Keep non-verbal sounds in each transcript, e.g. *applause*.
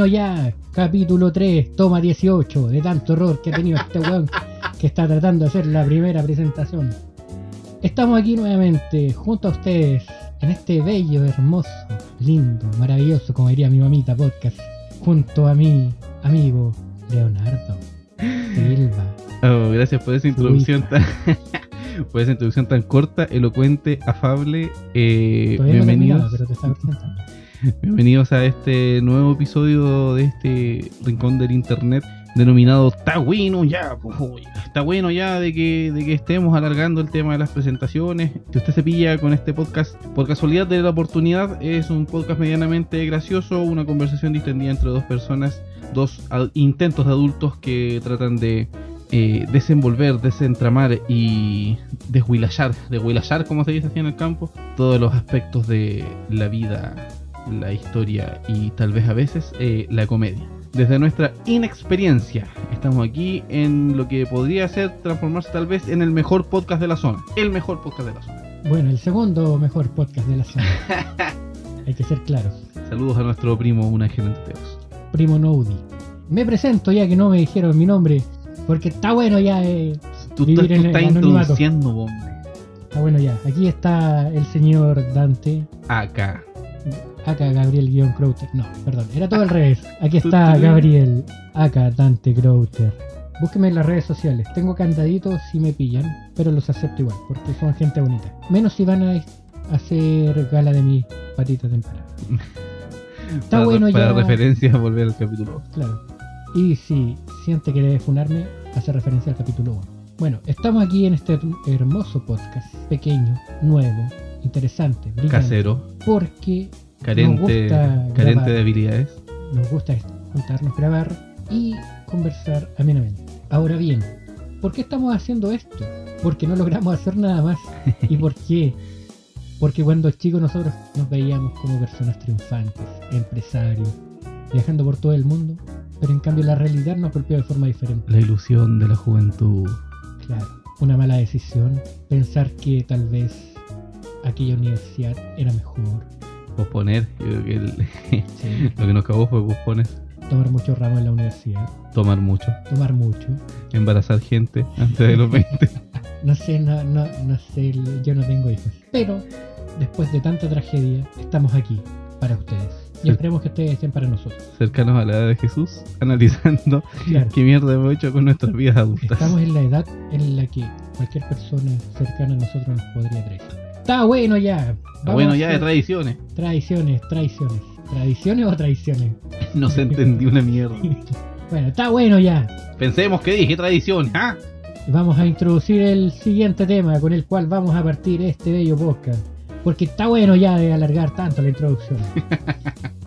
Bueno ya. Capítulo 3, toma 18, de tanto horror que ha tenido este *laughs* weón que está tratando de hacer la primera presentación. Estamos aquí nuevamente, junto a ustedes, en este bello, hermoso, lindo, maravilloso, como diría mi mamita, podcast, junto a mi amigo Leonardo Silva. Oh, gracias por esa introducción tan, *laughs* por esa introducción tan corta, elocuente, afable. Eh, no bienvenidos, terminaba, pero te está presentando. *laughs* bienvenidos a este nuevo episodio de este rincón del internet denominado Está bueno ya, está bueno ya de que, de que estemos alargando el tema de las presentaciones. Si usted se pilla con este podcast, por casualidad de la oportunidad, es un podcast medianamente gracioso, una conversación distendida entre dos personas, dos intentos de adultos que tratan de eh, desenvolver, desentramar y deshuilachar, deshuilachar como se dice así en el campo, todos los aspectos de la vida, la historia y tal vez a veces eh, la comedia. Desde nuestra inexperiencia, estamos aquí en lo que podría ser transformarse tal vez en el mejor podcast de la zona. El mejor podcast de la zona. Bueno, el segundo mejor podcast de la zona. *laughs* Hay que ser claros. Saludos a nuestro primo, un ángel ante Teos. Primo Noudi. Me presento ya que no me dijeron mi nombre, porque está bueno ya. eh, Tú, Vivir estás- tú en estás introduciendo, hombre. Está bueno ya. Aquí está el señor Dante. Acá. Acá Gabriel Crowter. No, perdón, era todo al revés. Aquí está Gabriel. Acá Dante Crowter. Búsqueme en las redes sociales. Tengo candaditos si me pillan, pero los acepto igual, porque son gente bonita. Menos si van a hacer gala de mis patitas de empanada. *laughs* Está para, bueno para ya. referencia, volver al capítulo. Claro. Y si siente que debe funarme, hace referencia al capítulo 1. Bueno, estamos aquí en este hermoso podcast, pequeño, nuevo, interesante, brillante. Casero, Porque carente, de habilidades. nos gusta juntarnos, grabar y conversar amenamente. Ahora bien, ¿por qué estamos haciendo esto? Porque no logramos hacer nada más. ¿Y por qué? Porque cuando chicos nosotros nos veíamos como personas triunfantes, empresarios, viajando por todo el mundo, pero en cambio la realidad nos golpeó de forma diferente. La ilusión de la juventud. Claro, una mala decisión, pensar que tal vez aquella universidad era mejor, Posponer. Yo creo que el- sí, *laughs* lo que nos acabó fue posponer. tomar muchos ramos en la universidad, Tomar mucho. tomar mucho, Embarazar gente antes de los *laughs* 20. No sé, no, no, no sé, yo no tengo hijos. Pero después de tanta tragedia, estamos aquí para ustedes. Y esperemos que ustedes estén para nosotros. cercanos a la edad de Jesús, analizando *laughs* Claro. qué mierda hemos hecho con nuestras vidas adultas. Estamos en la edad en la que cualquier persona cercana a nosotros nos podría traicionar. Está bueno ya. Vamos bueno, ya de tradiciones. Tradiciones, traiciones. ¿Tradiciones o traiciones? *laughs* No se entendió una mierda. *laughs* Bueno, está bueno ya. Pensemos que dije tradiciones, ¿ah? Vamos a introducir el siguiente tema con el cual vamos a partir este bello podcast. Porque está bueno ya de alargar tanto la introducción. *laughs*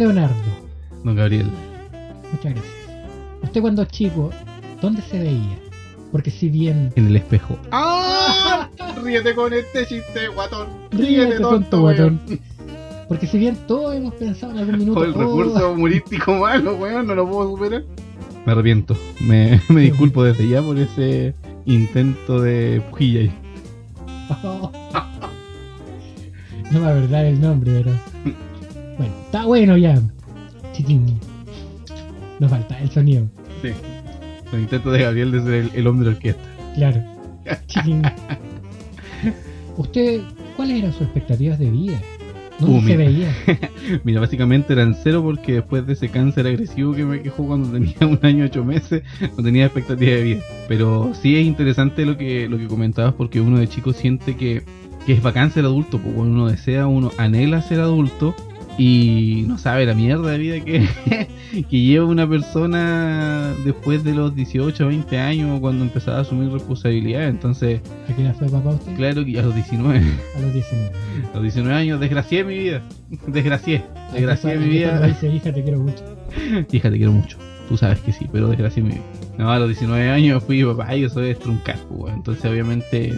Leonardo, Don Gabriel. muchas gracias. Usted cuando chico, ¿dónde se veía? Porque si bien En el espejo. ¡Ah! *laughs* Ríete con este chiste, guatón. Ríete, tonto tonto, guatón. Porque si bien todos hemos pensado en algún minuto. O el "Oh, recurso *laughs* humorístico malo, weón, no lo puedo superar. Me arrepiento. Me, *laughs* me disculpo desde ya por ese intento de pujilla ahí. no me acordar el nombre, pero. Bueno, está bueno ya. Chiquín. Nos falta el sonido. Sí. El intento de Gabriel de ser el, el hombre de orquesta. Claro. *laughs* Chiquín. ¿Usted, cuáles eran sus expectativas de vida? ¿Dónde Uh, se mira. veía? *laughs* Mira, básicamente eran cero porque después de ese cáncer agresivo que me quejó cuando tenía un año ocho meses, no tenía expectativa de vida. Pero sí es interesante lo que, lo que comentabas porque uno de chico siente que, que es bacán ser adulto, bueno, uno desea, uno anhela ser adulto y no sabe la mierda de vida que, *laughs* que lleva una persona después de los 18 o 20 años cuando empezaba a asumir responsabilidad. Entonces, ¿A qué edad fue papá usted? claro que a los 19, A los 19. *laughs* a los 19 años desgracié mi vida. Desgracié, desgracié mi vida. dice, hija, te quiero mucho. *laughs* Hija, te quiero mucho. Tú sabes que sí, pero desgracié mi vida. No, a los 19 años fui papá y eso es truncar, pues. Entonces, obviamente,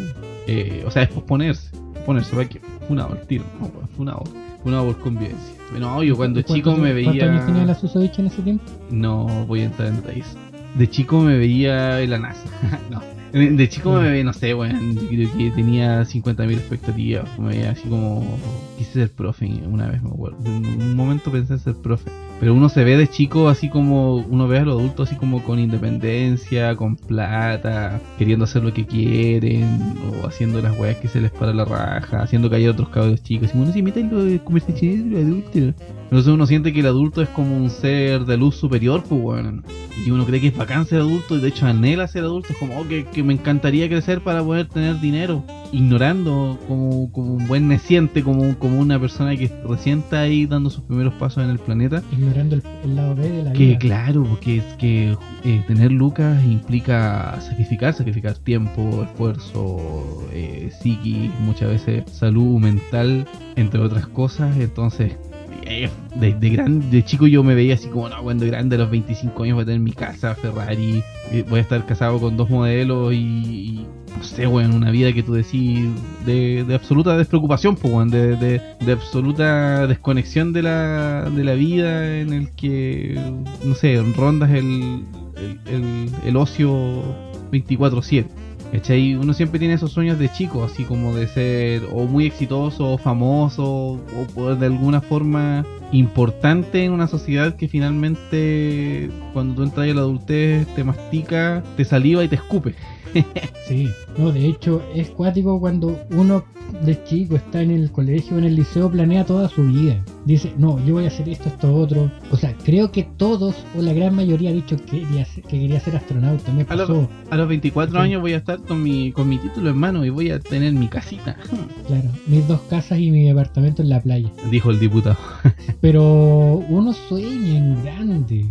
eh, o sea, es posponerse. Posponerse, ¿para qué? Funado el tiro, no, funado. Funado por convivencia. No, yo cuando ¿Cuántos- chico me ¿Cuántos años tenía veía. la susodicha en ese tiempo? No voy a entrar en detalles. De chico me veía en la NASA. *laughs* no. De chico me veía, no sé. Yo creo que tenía 50.000 expectativas. Me veía así como. Quise ser profe una vez, me acuerdo. En un momento pensé en ser profe. Pero uno se ve de chico así como. Uno ve a los adultos así como con independencia, con plata, queriendo hacer lo que quieren, o haciendo las weas que se les para la raja, haciendo callar a otros cabros chicos. Y uno se mete en los conversaciones de los adultos. Entonces uno siente que el adulto es como un ser de luz superior, pues bueno. Y uno cree que es bacán ser adulto y de hecho anhela ser adulto. Es como, oh, que, que me encantaría crecer para poder tener dinero. Ignorando como, como un buen neciente, como, como una persona que recién está ahí dando sus primeros pasos en el planeta. Ignorando el, el lado B de la Que vida. claro, porque es que eh, tener lucas implica sacrificar, sacrificar tiempo, esfuerzo, eh, psiquis, muchas veces salud mental, entre otras cosas. Entonces, eh, de, de, gran, de chico yo me veía así como, no, cuando grande a los 25 años voy a tener mi casa, Ferrari, eh, voy a estar casado con dos modelos y, no sé, weón, una vida que tú decís de, de absoluta despreocupación, pues, de, de, absoluta desconexión de la, de la vida en el que, no sé, rondas el, el, el, el ocio 24-7. ¿Cachai? Uno siempre tiene esos sueños de chico, así como de ser o muy exitoso, o famoso, o de alguna forma importante en una sociedad que finalmente cuando tú entras a la adultez te mastica, te saliva y te escupe. *laughs* Sí, no, de hecho es cuático cuando uno de chico está en el colegio en el liceo, planea toda su vida. Dice, no, yo voy a hacer esto, esto, otro. O sea, creo que todos o la gran mayoría ha dicho que quería ser, que quería ser astronauta. Me A los, pasó, a los 24 Sí. años voy a estar con mi, con mi título en mano y voy a tener mi casita, *laughs* claro, mis dos casas y mi departamento en la playa. dijo el diputado. *laughs* Pero uno sueña en grande.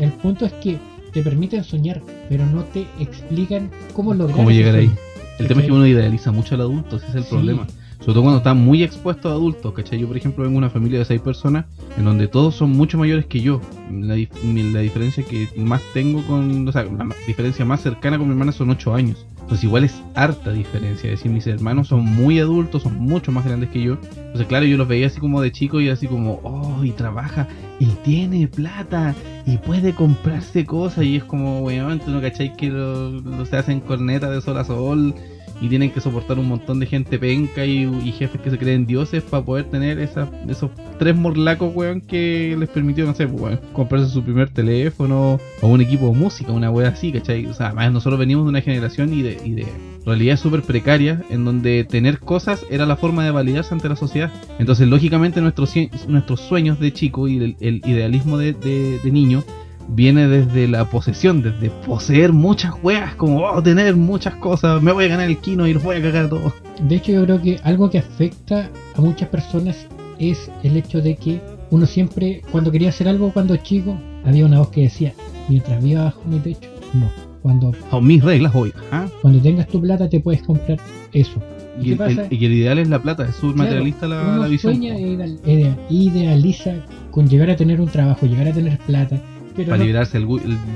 El punto es que te permiten soñar, pero no te explican cómo lograr ¿Cómo llegar ahí? El tema es que uno idealiza mucho al adulto, ese es el Sí. problema. Sobre todo cuando está muy expuesto a adultos, ¿cachai? Yo, por ejemplo, vengo de una familia de seis personas en donde todos son mucho mayores que yo. La, la diferencia que más tengo con. O sea, la diferencia más cercana con mi hermana son ocho años. Entonces, igual es harta diferencia. Es decir, mis hermanos son muy adultos, son mucho más grandes que yo. Entonces, claro, yo los veía así como de chico y así como, oh, y trabaja, y tiene plata, y puede comprarse cosas. Y es como, weón, tú no cachai que lo, lo se hacen cornetas de sol a sol y tienen que soportar un montón de gente penca y, jefes que se creen dioses para poder tener esa- esos tres morlacos, weón, que les permitió, no sé, pues, comprarse su primer teléfono o un equipo de música, una wea así, ¿cachai? O sea, además nosotros venimos de una generación y de, y de realidades súper precarias en donde tener cosas era la forma de validarse ante la sociedad. Entonces, lógicamente, nuestros, nuestros sueños de chico y el, idealismo de, de- de niño viene desde la posesión, desde poseer muchas weas, como oh, tener muchas cosas, me voy a ganar el kino y los voy a cagar a todos. De hecho, yo creo que algo que afecta a muchas personas es el hecho de que uno siempre, cuando quería hacer algo cuando chico, había una voz que decía, mientras viva bajo mi techo, no. Cuando, A mis reglas hoy. ¿ah? cuando tengas tu plata te puedes comprar eso. Y y el ideal es la plata, es súper Claro, materialista la, uno la visión. sueña e ideal- idea- idealiza con llegar a tener un trabajo, llegar a tener plata, pero, Para no- liberarse el,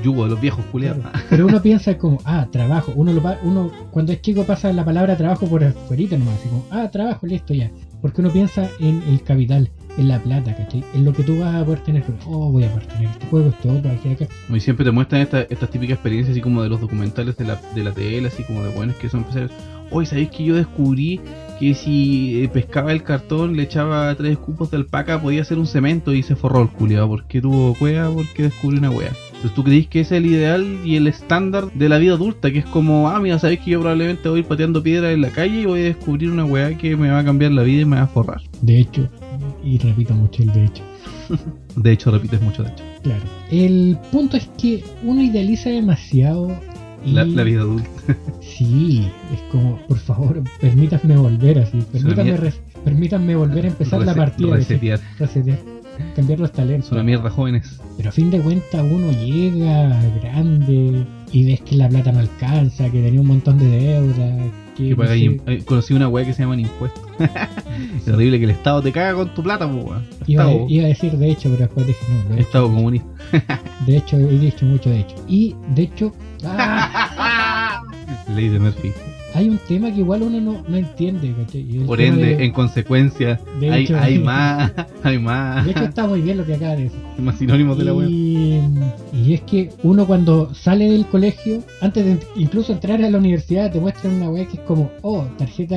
yugo de los viejos culiados. claro, pero uno piensa como, ah, trabajo, uno, lo, uno cuando es chico pasa la palabra trabajo por afuera nomás, así como, ah, trabajo, listo ya, porque uno piensa en el capital, en la plata, ¿cachai? En lo que tú vas a poder tener, oh, voy a poder tener este juego, este otro, aquí, acá, Y siempre te muestran esta- estas típicas experiencias así como de los documentales de la, de la tele, así como de buenos que son empresarios. Hoy sabéis que yo descubrí que si eh, pescaba el cartón, le echaba tres cupos de alpaca, podía hacer un cemento y se forró el culiado. porque tuvo cueva? Porque descubrió una wea. Entonces tú creís que ese es el ideal y el estándar de la vida adulta, que es como, ah, mira, sabéis que yo probablemente voy a ir pateando piedras en la calle y voy a descubrir una wea que me va a cambiar la vida y me va a forrar. de hecho, y repito mucho el de hecho. *laughs* De hecho, repites mucho, de hecho. Claro. El punto es que uno idealiza demasiado y La, la vida adulta. *laughs* Sí, es como, por favor, permítanme volver así, permítanme res- Permítanme volver a empezar la partida. Resetear. Cambiar los talentos. Es una mierda, jóvenes. Pero a fin de cuentas uno llega grande y ves que la plata no alcanza, que tenía un montón de deuda, que, no sé, eh, conocí una weá que se llaman impuestos. *laughs* es horrible que el Estado te caga con tu plata, weón. iba, iba a decir de hecho, pero después dije no, de hecho, Estado comunista. *laughs* de hecho he dicho mucho de hecho. Y de hecho, ¡ah! *laughs* Ley de Murphy. Hay un tema que igual uno no, no entiende, Por ende, de- en consecuencia, hay, hecho- hay más, *laughs* hay más, De hecho está muy bien lo que acaba de decir. más sinónimos de la weá. Y, es que uno cuando sale del colegio, antes de incluso entrar a la universidad, te muestran una web que es como, oh, tarjeta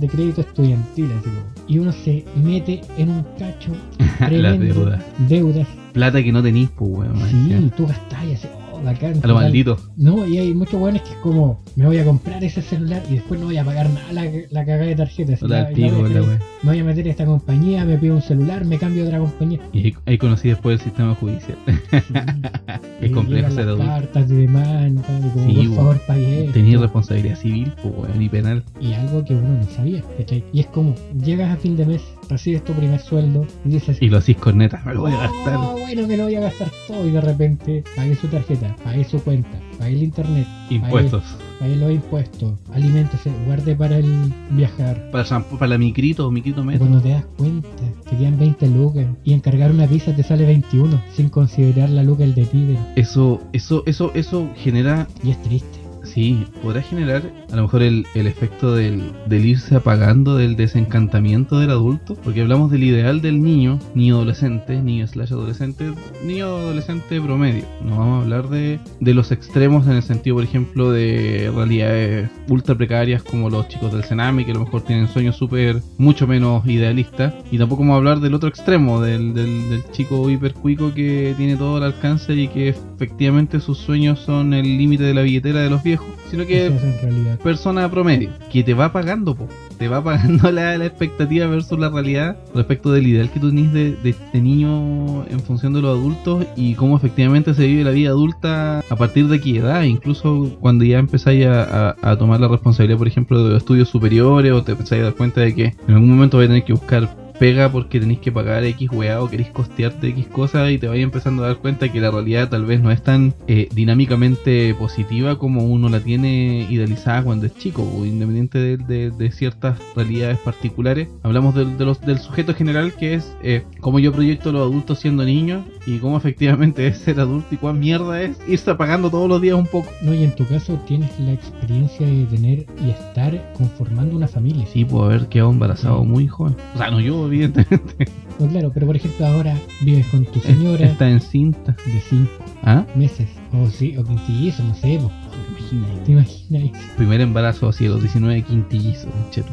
de crédito estudiantil, así como. Y uno se mete en un cacho *laughs* Las deudas. Deudas. Plata que no tenís, pues, weón. Sí, tú gastás y así, A lo total. maldito. No, y hay muchos buenos que es como, me voy a comprar ese celular y después no voy a pagar nada la, la cagada de tarjeta. así, Total la- pico, la- la weá. me voy a meter a esta compañía, me pido un celular, me cambio a otra compañía. Y ahí, conocí después el sistema judicial. *laughs* Es complejo ser adulto. cartas de demanda, y como, Sí, por favor esto. Tenía responsabilidad civil, pues, y penal. y algo que uno no sabía, ¿cachai? Y es como, llegas a fin de mes, recibes tu primer sueldo y dices, Y lo hacís con neta, me lo voy a gastar. "Oh, bueno, me lo voy a gastar todo y de repente pagué su tarjeta, pagué su cuenta, pagué el internet, Impuestos. pagué los impuestos, aliméntese, guarde para el viajar. Para, shampoo, para la micrito, micrito metro. cuando te das cuenta, te quedan 20 lucas y encargar una pizza te sale 21 sin considerar la luca el de Tiber. Eso, eso, eso, eso genera Y es triste. Sí, podrá generar a lo mejor el, el efecto del, del irse apagando del desencantamiento del adulto, porque hablamos del ideal del niño, niño adolescente, niño slash adolescente, niño adolescente promedio. No vamos a hablar de, de los extremos en el sentido, por ejemplo, de realidades ultra precarias como los chicos del Senami, que a lo mejor tienen sueños súper, mucho menos idealistas. Y tampoco vamos a hablar del otro extremo, del, del, del chico hipercuico que tiene todo al alcance y que efectivamente sus sueños son el límite de la billetera de los viejos, sino que Eso es en realidad. persona promedio, que te va pagando, po. te va pagando *laughs* la, la expectativa versus la realidad respecto del ideal que tú tenés de, de, de niño en función de los adultos y cómo efectivamente se vive la vida adulta a partir de qué edad, incluso cuando ya empezáis a, a- a tomar la responsabilidad, por ejemplo, de los estudios superiores o te empezáis a dar cuenta de que en algún momento vais a tener que buscar pega porque tenéis que pagar X weá o queréis costearte X cosas y te vais empezando a dar cuenta que la realidad tal vez no es tan eh, dinámicamente positiva como uno la tiene idealizada cuando es chico, o independiente de, de- de ciertas realidades particulares. Hablamos del, de los- del sujeto general que es eh, cómo yo proyecto a los adultos siendo niños y cómo efectivamente *laughs* es ser adulto y cuán mierda es irse apagando todos los días un poco. No, y en tu caso tienes la experiencia de tener y estar conformando una familia. Sí, puedo haber quedado embarazado muy joven. O sea, no yo, evidentemente. No, claro, pero por ejemplo ahora vives con tu señora Está encinta. de 5 ¿Ah? meses. O sí, o quintillizo, no sé, po. Imagina, ¿Te imaginas? Primer embarazo así a los 19 quintillizos, chetu.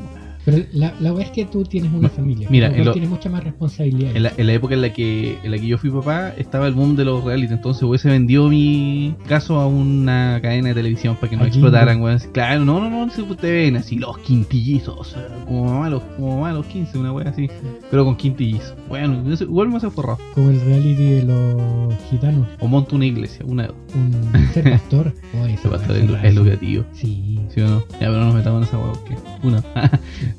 Pero la, la es que tú tienes una familia. mira, lo tienes mucha más responsabilidad. En la, en la época en la que en la que yo fui papá estaba el boom de los reality, entonces hubiese vendido mi caso a una cadena de televisión para que no explotaran, weón. Así, Claro, no, no, no, si ustedes ven así los quintillizos, como mamá los, como mamá los 15, una wea así, pero con quintillizos. Bueno, igual me hace forrado. Como el reality de los gitanos. O monto una iglesia, una Un ser pastor. *laughs* Oh, weá pastor es lucrativo. Sí. ¿Sí o no? Ya, pero no nos metamos en esa wea porque. Una.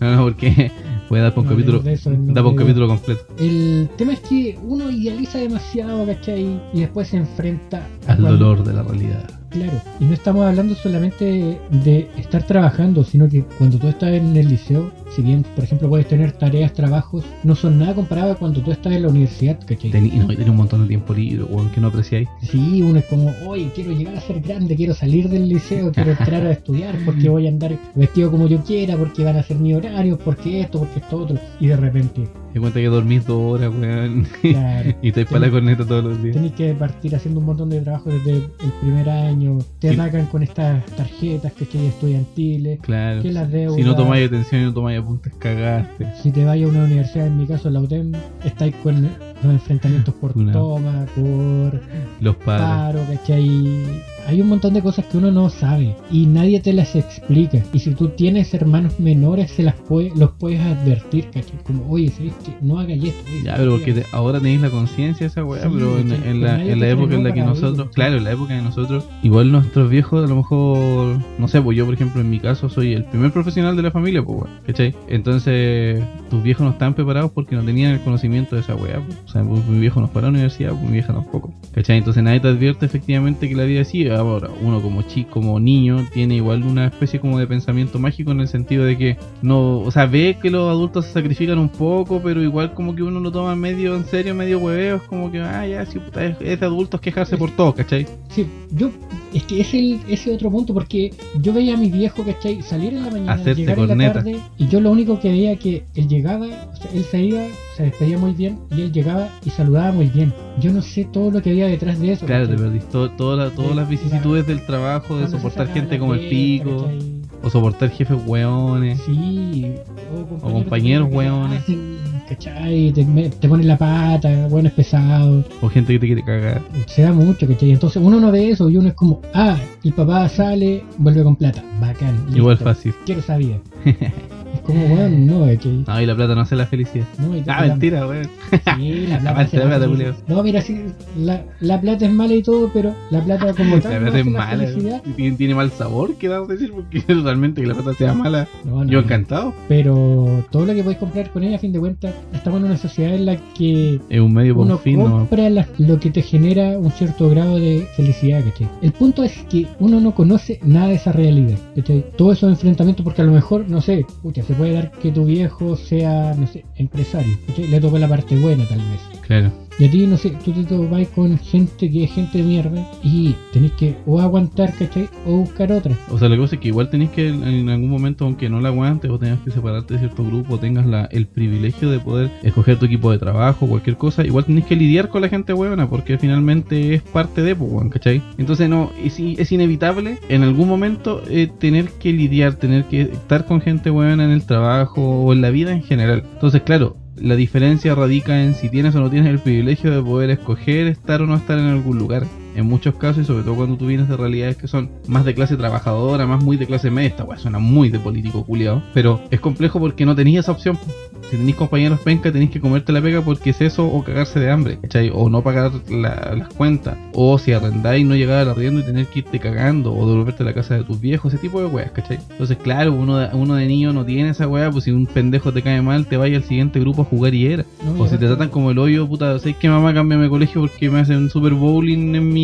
No, *laughs* no, porque puede dar por un No capítulo. hablemos de eso en Da por un capítulo completo. El tema es que uno idealiza demasiado, ¿cachai? Y después se enfrenta Al cuando- dolor de la realidad. Claro, y no estamos hablando solamente de estar trabajando, sino que cuando tú estás en el liceo, si bien, por ejemplo, puedes tener tareas, trabajos, no son nada comparado a cuando tú estás en la universidad, ¿cachai? Tení, no, y tenía un montón de tiempo libre, weón, que no apreciáis. Sí, uno es como, oye, quiero llegar a ser grande, quiero salir del liceo, quiero *laughs* entrar a estudiar, porque voy a andar vestido como yo quiera, porque van a ser mis horarios, porque esto, porque esto otro. Y de repente, Me cuenta que dormís dos horas, weón. *laughs* claro, y estáis para la corneta todos los días. Tenéis que partir haciendo un montón de trabajo desde el primer año. Te Sí. atacan con estas tarjetas que hay estudiantiles. Claro. Que las deudas. Si no tomáis atención y no tomáis apuntes, cagaste. Si te vayas a una universidad, en mi caso la UTEM, estáis con los enfrentamientos por toma, por Los padres. paro, ¿cachai? Hay un montón de cosas que uno no sabe y nadie te las explica. Y si tú tienes hermanos menores, se las puede, los puedes advertir, ¿cachai? Como, oye, ¿sabes qué? No hagáis esto. oye, Ya, ¿sabes pero porque te- ahora tenéis la conciencia de esa weá, Sí, pero en, la, en la época en la que nosotros, claro, en la época de nosotros, igual nuestros viejos a lo mejor, no sé, pues yo por ejemplo en mi caso soy el primer profesional de la familia, pues weón, ¿cachai? Entonces tus viejos no estaban preparados porque no tenían el conocimiento de esa weá, pues. o sea, pues, mi viejo no fue a la universidad, pues mi vieja tampoco, ¿cachai? Entonces nadie te advierte efectivamente que la vida es así, ahora uno como chico, como niño, tiene igual una especie como de pensamiento mágico en el sentido de que no, o sea, ve que los adultos se sacrifican un poco, pero igual como que uno lo toma medio en serio, medio hueveo, es como que, ah, ya, puta, es, es de adultos quejarse por todo, ¿cachai? Sí, yo, es que es el, ese otro punto, porque yo veía a mi viejo, ¿cachai? Salir en la mañana, Hacerse llegar en la tarde, y yo lo único que veía que él llegaba, o sea, él se iba, se despedía muy bien, y él llegaba y saludaba muy bien. Yo no sé todo lo que había detrás de eso. Claro, te perdiste todas Sí, las vicisitudes del trabajo, de Cuando soportar gente como el pico, ¿cachai? o soportar jefes hueones. Sí, o compañeros hueones. *laughs* ¿Cachai? Te, te ponen la pata, bueno, es pesado. O gente que te quiere cagar. Se da mucho, ¿cachai? Entonces uno no ve eso y uno es como, ah, el papá sale, vuelve con plata. Bacán. Igual listo. fácil. Quiero esa vida. Es como, bueno, no, ¿cachai? No, y la plata no hace la felicidad. No, y- Ah, la- mentira, weón. Sí, *laughs* la plata. Hace la la. No, mira, sí, la, la plata es mala y todo, pero la plata como La tal no plata es la mala. felicidad. Tiene, tiene mal sabor, ¿qué vamos a decir? Porque *laughs* realmente que la plata sea mala. No, no, Yo encantado. Pero todo lo que podéis comprar con ella, a fin de cuentas, estamos en una sociedad en la que Es un medio por uno fin, ¿no? compra la- lo que te genera un cierto grado de felicidad, ¿cachai? El punto es que uno no conoce nada de esa realidad, ¿cachai? Todos esos enfrentamientos, porque a lo mejor, no sé, pucha, se puede dar que tu viejo sea, no sé, empresario. Le tocó la parte buena tal vez. Claro. Y a ti, no sé, tú te topas con gente que es gente de mierda y tenés que o aguantar, ¿cachai? O buscar otra. O sea, la cosa es que igual tenés que en algún momento, aunque no la aguantes o tengas que separarte de cierto grupo, tengas la, el privilegio de poder escoger tu equipo de trabajo, cualquier cosa, igual tenés que lidiar con la gente buena, porque finalmente es parte de, pues, ¿cachai? Entonces, no, es, es inevitable en algún momento eh, tener que lidiar, tener que estar con gente buena en el trabajo o en la vida en general. Entonces, claro. La diferencia radica en si tienes o no tienes el privilegio de poder escoger estar o no estar en algún lugar en muchos casos y sobre todo cuando tú vienes de realidades que son más de clase trabajadora, más muy de clase media, esta weá suena muy de político culiado, pero es complejo porque no tenías esa opción. Si tenéis compañeros penca, tenéis que comerte la pega porque es eso o cagarse de hambre, ¿cachai? O no pagar la- las cuentas, o si arrendáis no llegar al arriendo y tener que irte cagando, o devolverte a la casa de tus viejos, ese tipo de weas, ¿cachai? Entonces, claro, uno de, uno de niño no tiene esa wea, pues si un pendejo te cae mal, te vaya al siguiente grupo a jugar y era. O si te tratan como el hoyo, puta, ¿sabes que mamá cámbiame de colegio porque me hacen super bowling en mi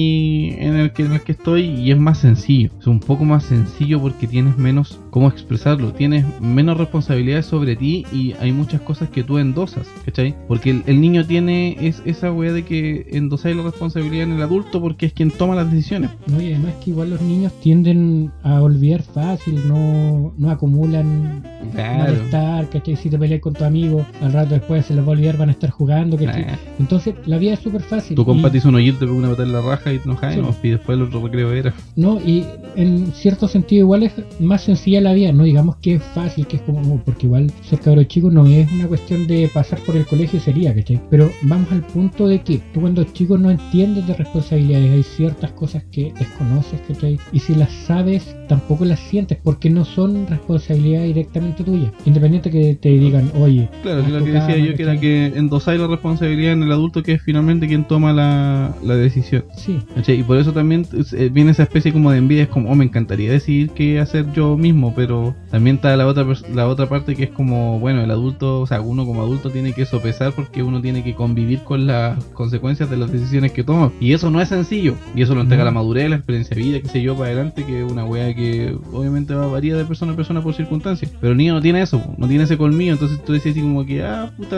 en el que en el que estoy y es más sencillo. Es un poco más sencillo porque tienes menos cómo expresarlo, tienes menos responsabilidades sobre ti y hay muchas cosas que tú endosas, ¿cachai? Porque el, el niño tiene es, esa wea de que endosáis la responsabilidad en el adulto porque es quien toma las decisiones. No, y además que igual los niños tienden a olvidar fácil, no, no acumulan Claro. malestar, ¿cachai? Si te peleas con tu amigo, al rato después se les va a olvidar, van a estar jugando, ¿cachai? Nah. Entonces la vida es súper fácil. Tu compa y- te hizo un hoyito, te pegó una patada en la raja y te enojas Sí. ¿no? y después el otro recreo era. No, y en cierto sentido igual es más sencilla la vida, no digamos que es fácil, que es como, porque igual ser cabro chico no es una cuestión de pasar por el colegio sería, ¿cachai? Pero vamos al punto de que tú cuando chico no entiendes de responsabilidades, hay ciertas cosas que desconoces, ¿cachai? Y si las sabes, tampoco las sientes, porque no son responsabilidad directamente tuya. Independiente que te digan, oye, Claro, que lo que decía yo, que era que endosáis la responsabilidad en el adulto que es finalmente quien toma la, la decisión. Sí, Y por eso también eh, viene esa especie como de envidia, es como, oh, me encantaría decidir qué hacer yo mismo, pero también está la otra, la otra parte que es como, bueno, el adulto, o sea, uno como adulto tiene que sopesar porque uno tiene que convivir con las consecuencias de las decisiones que toma. Y eso no es sencillo, y eso lo entrega No. la madurez, la experiencia de vida, qué sé yo, para adelante, que es una wea que obviamente va a variar de persona a persona por circunstancias. Pero el niño no tiene eso, no tiene ese colmillo, entonces tú decís así como que, ah, puta.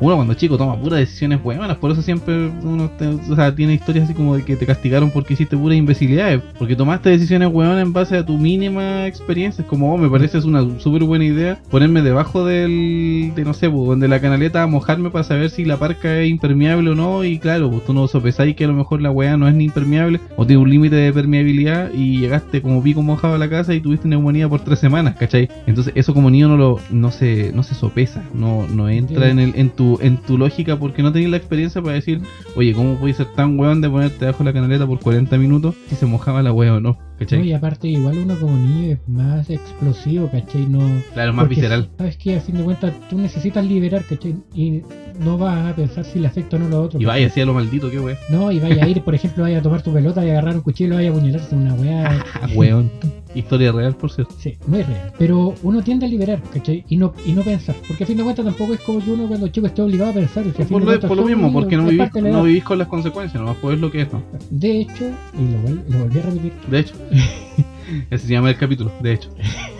Uno cuando chico toma puras decisiones buenas, por eso siempre uno te- o sea, tiene historias así como de que te castigaron porque hiciste puras imbecilidades, porque tomaste decisiones buenas en base a tu mínima experiencia. Es como, oh, me parece es una súper buena idea ponerme debajo del de no sé, pues, de la canaleta a mojarme para saber si la parca es impermeable o no. Y claro, pues tú no sopesáis que a lo mejor la weá no es ni impermeable o tiene un límite de permeabilidad y llegaste como pico mojado a la casa y tuviste neumonía por tres semanas, ¿cachai? Entonces eso como niño no lo no se, no se sopesa, no, no entra en, el, en, tu, en tu lógica porque no tenías la experiencia para decir, oye, ¿cómo puedes ser tan weón de ponerte bajo la canaleta por 40 minutos si se mojaba la weá o no? ¿Cachai? No, y aparte, igual uno como niño es más explosivo, ¿cachai? No, Claro, más visceral. Sabes que a fin de cuentas tú necesitas liberar, ¿cachai? Y no vas a pensar si le afecta o no lo otro. Y vaya, hacía lo maldito, qué weá. No, y vaya a ir, por ejemplo, vaya a tomar tu pelota y agarrar un cuchillo y vaya a apuñalarse una weá. Ah, *laughs* weón. Historia real, por cierto. Sí, muy real. Pero uno tiende a liberar, ¿cachai? Y no, y no pensar. Porque a fin de cuentas tampoco es como que uno cuando chico esté obligado a pensar. si a fin Por lo, por mismo, niños, porque no vivís, no vivís con las consecuencias, nomás es lo que es, ¿no? De hecho, y lo, lo volví a repetir, De hecho. *laughs* Ese se llama el capítulo, de hecho.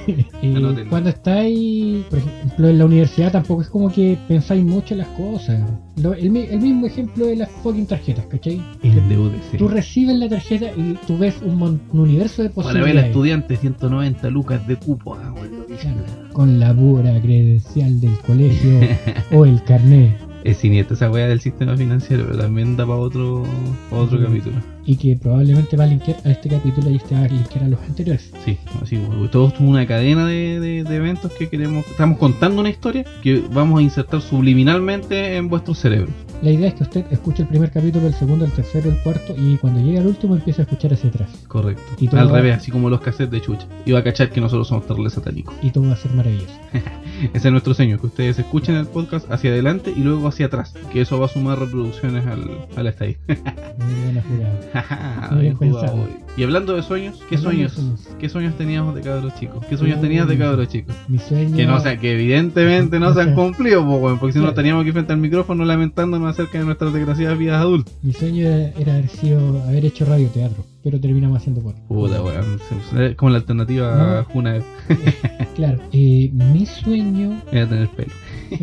*laughs* cuando estáis, por ejemplo, en la universidad tampoco es como que pensáis mucho en las cosas. Lo- el, mi- el mismo ejemplo de las fucking tarjetas, ¿cachai? El de UDC. Tú recibes la tarjeta y tú ves un, un universo de Para posibilidades. ver estudiante, 190 lucas de cupo. ah, weón. Claro, con la pura credencial del colegio *laughs* o el carnet. Es siniestra esa weá del sistema financiero, pero también da para otro, pa' otro Ujú. capítulo. Y que probablemente va a linkear a este capítulo y este va a linkear a los anteriores. Sí, así, porque todo esto es una cadena de, de- de eventos que queremos. Estamos contando una historia que vamos a insertar subliminalmente en vuestro cerebro. La idea es que usted escuche el primer capítulo, el segundo, el tercero, el cuarto y cuando llegue al último empiece a escuchar hacia atrás. Correcto. Y todo Al va- revés, así como los cassettes de chucha. Y va a cachar que nosotros somos terribles satánicos. Y todo va a ser maravilloso. *laughs* Ese es nuestro sueño, que ustedes escuchen el podcast hacia adelante y luego hacia atrás. Que eso va a sumar reproducciones al, a la estadística. Muy buena jugada. *laughs* Muy bien bien jugado, pensado. Y hablando de sueños, ¿qué sueños? sueños. ¿Qué sueños teníamos de cabros chicos? ¿Qué sueños tenías de cabros chicos? Mi sueño. Que no, o sea, que evidentemente no *laughs* se han cumplido, po, porque si no que ir frente al micrófono lamentándonos acerca de nuestras desgraciadas vidas adultas. Mi sueño era, haber sido haber hecho radioteatro, pero terminamos haciendo por. Puta, weón. Como la alternativa No. a Juna *laughs* Claro, eh, mi sueño. era tener pelo.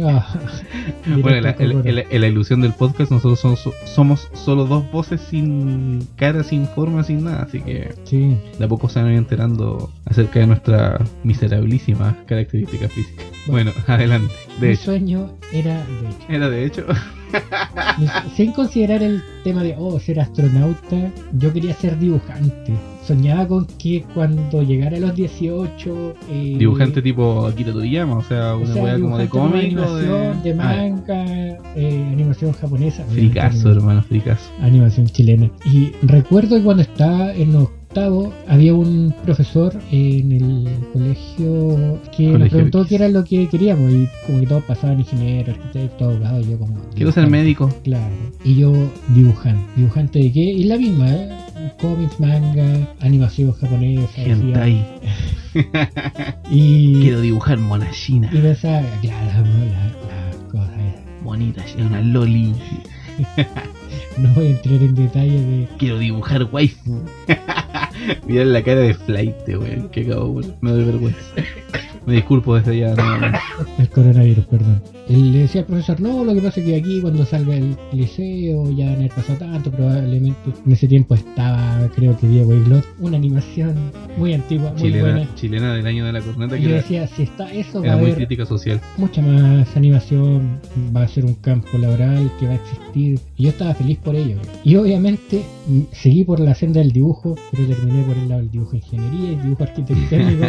Ah, Bueno, la, el- el- la ilusión del podcast, nosotros somos, somos solo dos voces sin cara, sin forma, sin nada, así que Sí, de a poco se van a ir enterando acerca de nuestra miserabilísima característica física. Bueno, *laughs* adelante. De mi hecho, sueño era. De hecho, era de hecho. sin considerar el tema de, oh, ser astronauta, yo quería ser dibujante. Soñaba con que cuando llegara a los 18. eh, Dibujante tipo Akira Toriyama, o sea, o una sea, wea como de cómic de. animación, de Ah, manga, eh, animación japonesa. fricazo, hermano, fricazo. animación chilena. Y recuerdo que cuando estaba en octavo había un profesor en el colegio que nos Colegio preguntó X. qué era lo que queríamos y como que todos pasaban ingeniero, arquitecto, abogado, y yo como... Quiero ser médico. Claro. Y yo dibujante. ¿Dibujante de qué? Y la misma, ¿eh? Cómics, manga, animación japonesa. Hentai. *laughs* Y, Quiero dibujar mona china. y pensaba, claro, la, la cosa esa. Bonita, una loli. *laughs* *laughs* No voy a entrar en detalles de... Quiero dibujar waifu. *laughs* Mirá la cara de flight, weón. Que acabo. Me doy vergüenza. Me disculpo desde ya. nuevamente. *laughs* El coronavirus, perdón. Él le decía al profesor, no, lo que pasa es que aquí cuando salga el liceo ya no haber pasado tanto, probablemente en ese tiempo estaba, creo que Diego Iglot, una animación muy antigua, muy Chilena, buena. chilena del año de la corneta Y que yo era, decía, si está eso, va muy haber crítica social. mucha más animación, va a ser un campo laboral que va a existir. Y yo estaba feliz por ello. Y obviamente mm, seguí por la senda del dibujo, pero terminé por el lado del dibujo de ingeniería y dibujo arquitectónico,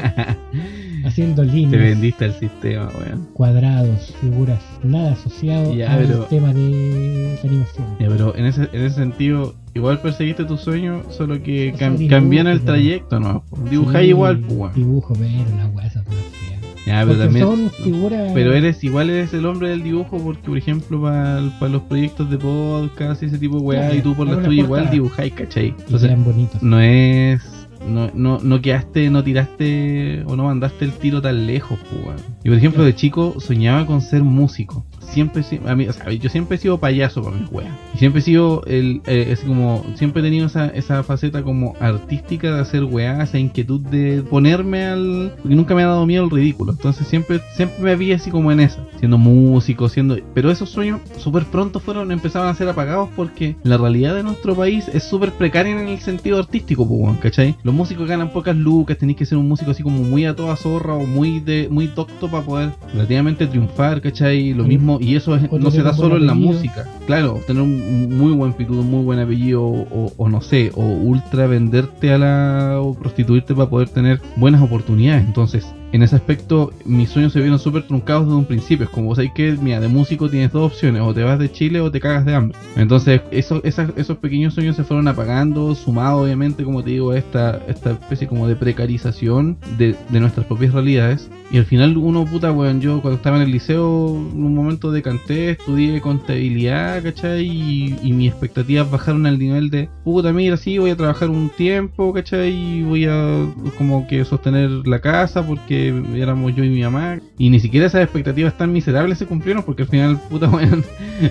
*laughs* haciendo Te vendiste al sistema, weón. cuadrados, figuras, nada asociado Ya, al pero- tema de la animación. Ya, pero en ese, en ese sentido, igual perseguiste tu sueño, solo que cam- dibujo, cambian el pero- trayecto, ¿no? Dibujáis Sí, igual, weón. Dibujo, pero huesas más feas. Ya, pero también. son figuras. Pero eres igual eres el hombre del dibujo porque por ejemplo para los proyectos de podcast y ese tipo de weá Claro, y tú por la las tuya igual dibujáis, ¿cachai? y Entonces eran bonitos. no es no, no, no quedaste, no tiraste o no mandaste el tiro tan lejos, pues. Y por ejemplo de chico soñaba con ser músico. Siempre, sie- a mí, o sea, yo siempre he sido payaso para mis weas. Y siempre he sido el, eh, es como, siempre he tenido esa, esa faceta como artística de hacer weas, esa inquietud de ponerme al, porque nunca me ha dado miedo el ridículo. Entonces siempre, siempre me vi así como en esa, siendo músico, siendo, pero esos sueños súper pronto fueron, empezaban a ser apagados porque la realidad de nuestro país es súper precaria en el sentido artístico, pues, ¿cachai? Los músicos ganan pocas lucas, tenéis que ser un músico así como muy a toda zorra o muy de muy docto para poder relativamente triunfar, ¿cachai? Lo O- y eso es- o no se da solo en la música. Claro, tener un muy buen pitudo, un muy buen apellido, o, o no sé, o ultra venderte a la. o prostituirte para poder tener buenas oportunidades. Entonces, en ese aspecto, mis sueños se vieron súper truncados desde un principio. Es como, ¿sabes que Mira, de músico tienes dos opciones: o te vas de Chile o te cagas de hambre. Entonces, eso, esas- esos pequeños sueños se fueron apagando, sumado, obviamente, como te digo, a esta, esta especie como de precarización de, de nuestras propias realidades. Y al final, uno, puta, weón, yo cuando estaba en el liceo, en un momento decanté, estudié contabilidad, ¿cachai? Y, y mis expectativas bajaron al nivel de, puta, mira, sí, voy a trabajar un tiempo, ¿cachai? Y voy a como que sostener la casa porque éramos yo y mi mamá. Y ni siquiera esas expectativas tan miserables se cumplieron porque al final, puta, *laughs* weón,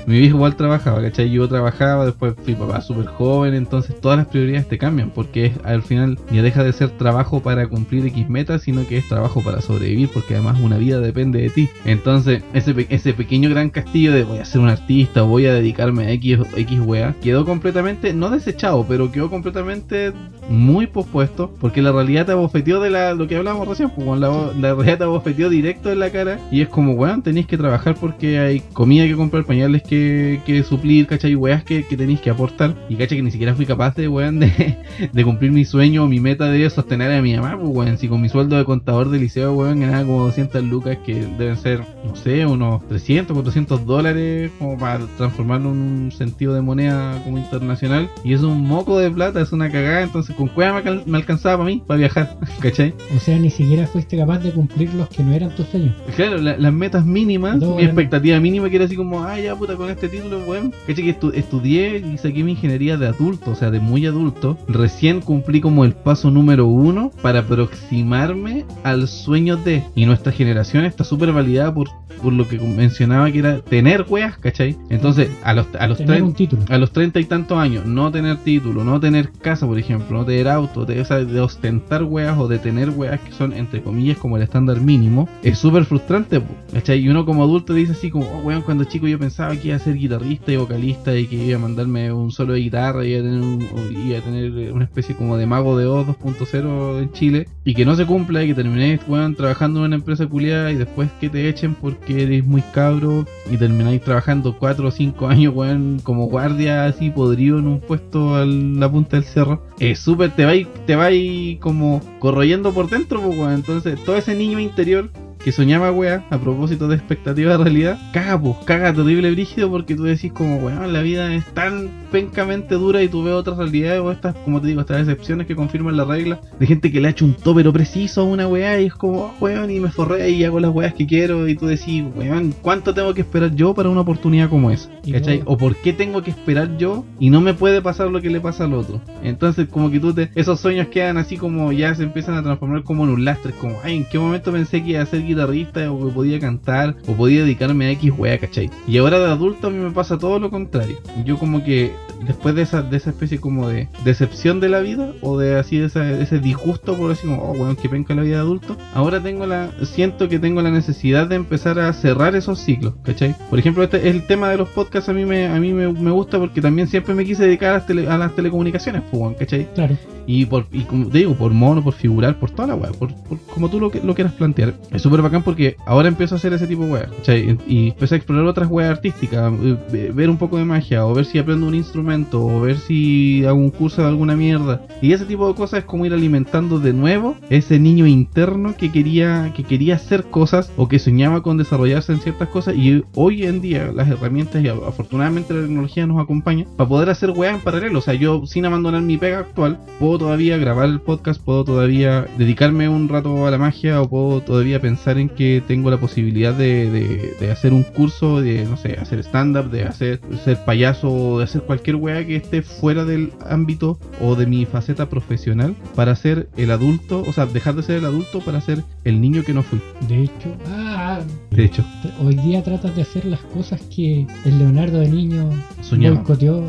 mi viejo igual trabajaba, ¿cachai? Yo trabajaba, después fui papá súper joven, entonces todas las prioridades te cambian porque al final ya deja de ser trabajo para cumplir X metas, sino que es trabajo para sobrevivir porque además una vida depende de ti. Entonces, ese, ese pequeño gran castillo de voy a ser un artista, voy a dedicarme a X, X wea, quedó completamente, no desechado, pero quedó completamente muy pospuesto porque la realidad te abofeteó de la, lo que hablábamos recién, pues, weón, la, la realidad te abofeteó directo en la cara. Y es como, weón, tenéis que trabajar porque hay comida que comprar, pañales que, que suplir, ¿cachai? Weas que, que tenéis que aportar. Y cachai que ni siquiera fui capaz de, weón, de, *laughs* de cumplir mi sueño o mi meta de sostener a mi mamá, pues, weón, si con mi sueldo de contador de liceo, weón, ganaba como 200 lucas que deben ser, no sé, unos 300, 400 dólares como para transformarlo en un sentido de moneda como internacional. Y es un moco de plata, es una cagada, entonces con cueva me alcanzaba para mí, para viajar, *laughs* ¿cachai? O sea, ni siquiera fuiste capaz de cumplir los que no eran tus sueños. Claro, la- las metas mínimas, No, mi bueno. expectativa mínima que era así como, ah, ya puta, con este título, weón. Caché que estu- estudié y saqué mi ingeniería de adulto, o sea, de muy adulto. Recién cumplí como el paso número uno para aproximarme al sueño de. Y nuestra generación está súper validada por, por lo que mencionaba que era tener weas, ¿cachai? Entonces, a los, a los Tener 30 un a los treinta y tantos años, no tener título, no tener casa, por ejemplo, no tener auto, de, o sea, de ostentar weas o de tener weas que son, entre comillas, como el estándar mínimo, es súper frustrante, ¿cachai? Y uno como adulto dice así como, oh, weón, cuando chico yo pensaba que iba a ser guitarrista y vocalista y que iba a mandarme un solo de guitarra y iba a tener, un- iba a tener una especie como de mago de Oz 2.0 en Chile y que no se cumpla y que terminéis, weón, trabajando en una empresa culiada y después que te echen porque eres muy cabro y termináis trabajando 4 o 5 años, weón, como guardia así podrido en un puesto a la punta del cerro. Es súper, te vais, te vais como corroyendo por dentro, pues, weón. Entonces, todo ese niño interior que soñaba, weá, a propósito de expectativa de realidad, caga, pues, caga terrible brígido porque tú decís como, weón, la vida es tan pencamente dura y tú ves otras realidades o estas, como te digo, estas excepciones que confirman la regla de gente que le ha hecho un topero preciso a una weá y es como, oh, weón, y me forré y hago las weas que quiero y tú decís, weón, ¿cuánto tengo que esperar yo para una oportunidad como esa? ¿Cachai? O por qué tengo que esperar yo y no me puede pasar lo que le pasa al otro. Entonces, como que tú te, esos sueños quedan así como ya se empiezan a transformar como en un lastre. Como, ay, ¿en qué momento pensé que iba a ser guitarrista o que podía cantar o podía dedicarme a X wea, ¿cachai? Y ahora de adulto a mí me pasa todo lo contrario. Yo como que después de esa, de esa especie como de decepción de la vida o de así de, esa- de ese disgusto por decir como, oh, weón, que penca la vida de adulto, ahora tengo la, siento que tengo la necesidad de empezar a cerrar esos ciclos, ¿cachai? Por ejemplo, este el tema de los podcasts a mí me, a mí me, me gusta porque también siempre me quise dedicar a las, tele- a las telecomunicaciones, pues, ¿cachai? Claro. Y por y como te digo, por mono, por figurar, por toda la weá, por, por como tú lo, que- lo quieras plantear. Es súper bacán porque ahora empiezo a hacer ese tipo de weá, ¿cachai? Y empecé a explorar otras weas artísticas, eh, ve- ver un poco de magia, o ver si aprendo un instrumento, o ver si hago un curso de alguna mierda. Y ese tipo de cosas es como ir alimentando de nuevo ese niño interno que quería, que quería hacer cosas o que soñaba con desarrollarse en ciertas cosas. Y hoy en día las herramientas y afortunadamente la tecnología nos acompaña para poder hacer weas en paralelo. O sea, yo sin abandonar mi pega actual, puedo todavía grabar el podcast, puedo todavía dedicarme un rato a la magia o puedo todavía pensar en que tengo la posibilidad de, de- de hacer un curso, de, no sé, hacer stand-up, de hacer ser payaso o de hacer cualquier wea que esté fuera del ámbito o de mi faceta profesional para ser el adulto, o sea, dejar de ser el adulto para ser el niño que no fui. De hecho, ah, De hecho, Hoy día tratas de hacer las cosas que el Leonardo de niño soñaba. boicoteó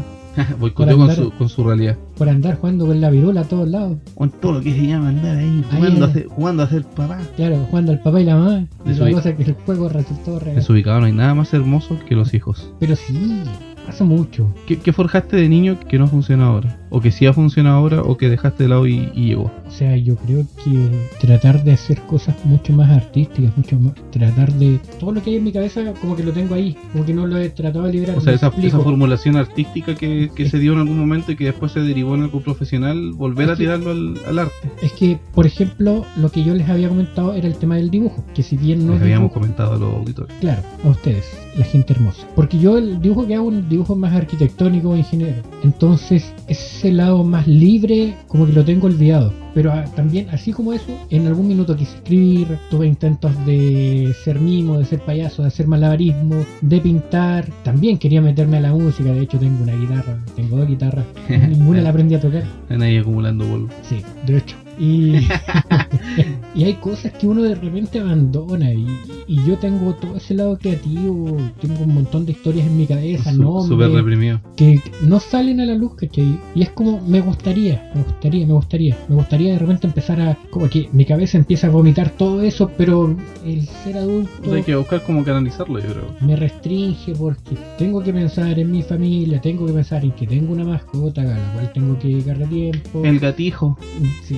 *laughs* Boicoteó con andar- su, con su realidad. por andar jugando con la virula a todos lados. Con todo lo que se llama andar ahí, Ahí jugando, a ser, jugando a ser papá. Claro, jugando al papá y la mamá. La ahí. cosa es que el juego resultó real. Desubicado no hay nada más hermoso que los hijos. Pero sí, pasa mucho. ¿Qué, qué forjaste de niño que no funciona ahora? O que sí ha funcionado ahora o que dejaste de lado y, y llegó. O sea, yo creo que tratar de hacer cosas mucho más artísticas, mucho más. Tratar de. Todo lo que hay en mi cabeza, como que lo tengo ahí. Como que no lo he tratado de liberar. O sea, ¿me esa, esa formulación artística que, que se dio en algún momento y que después se derivó en algo profesional, volver a Es que- tirarlo al, al arte. Es que, por ejemplo, lo que yo les había comentado era el tema del dibujo. Que si bien no Les habíamos dibujo- comentado a los auditores. Claro, a ustedes, la gente hermosa. Porque yo el dibujo que hago es un dibujo más arquitectónico e ingeniero. Entonces, ese lado más libre, como que lo tengo olvidado. Pero ah, también, así como eso, en algún minuto quise escribir, tuve intentos de ser mimo, de ser payaso, de hacer malabarismo, de pintar. También quería meterme a la música, de hecho tengo una guitarra, tengo dos guitarras, *laughs* ninguna la aprendí a tocar. Están ahí acumulando polvo. Sí, de hecho. Y, *laughs* y hay cosas que uno de repente abandona y, y yo tengo todo ese lado creativo, tengo un montón de historias en mi cabeza, Su- nombres, Súper reprimido. que no salen a la luz, ¿cachai? Y es como, me gustaría, me gustaría, me gustaría, me gustaría de repente empezar a, como que mi cabeza empieza a vomitar todo eso, pero el ser adulto sea, hay que buscar cómo canalizarlo, yo creo. me restringe porque tengo que pensar en mi familia, tengo que pensar en que tengo una mascota a la cual tengo que dedicarle tiempo. El gatijo. Sí.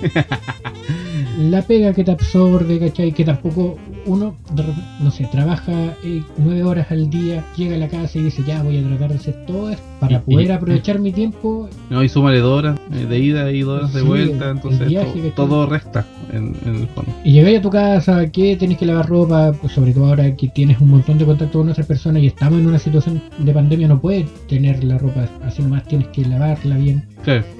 La pega que te absorbe, ¿cachai? Que tampoco uno, no sé, trabaja eh, nueve horas al día, llega a la casa y dice, ya voy a tratar de hacer todo esto para Y- poder y- aprovechar mi tiempo. No, y súmale dos horas eh, de ida y dos horas de vuelta, el entonces todo, resta en, en el fondo. Y llegáis a tu casa, que tenés que lavar ropa, pues sobre todo ahora que tienes un montón de contacto con otras personas y estamos en una situación de pandemia, no puedes tener la ropa así nomás, tienes que lavarla bien.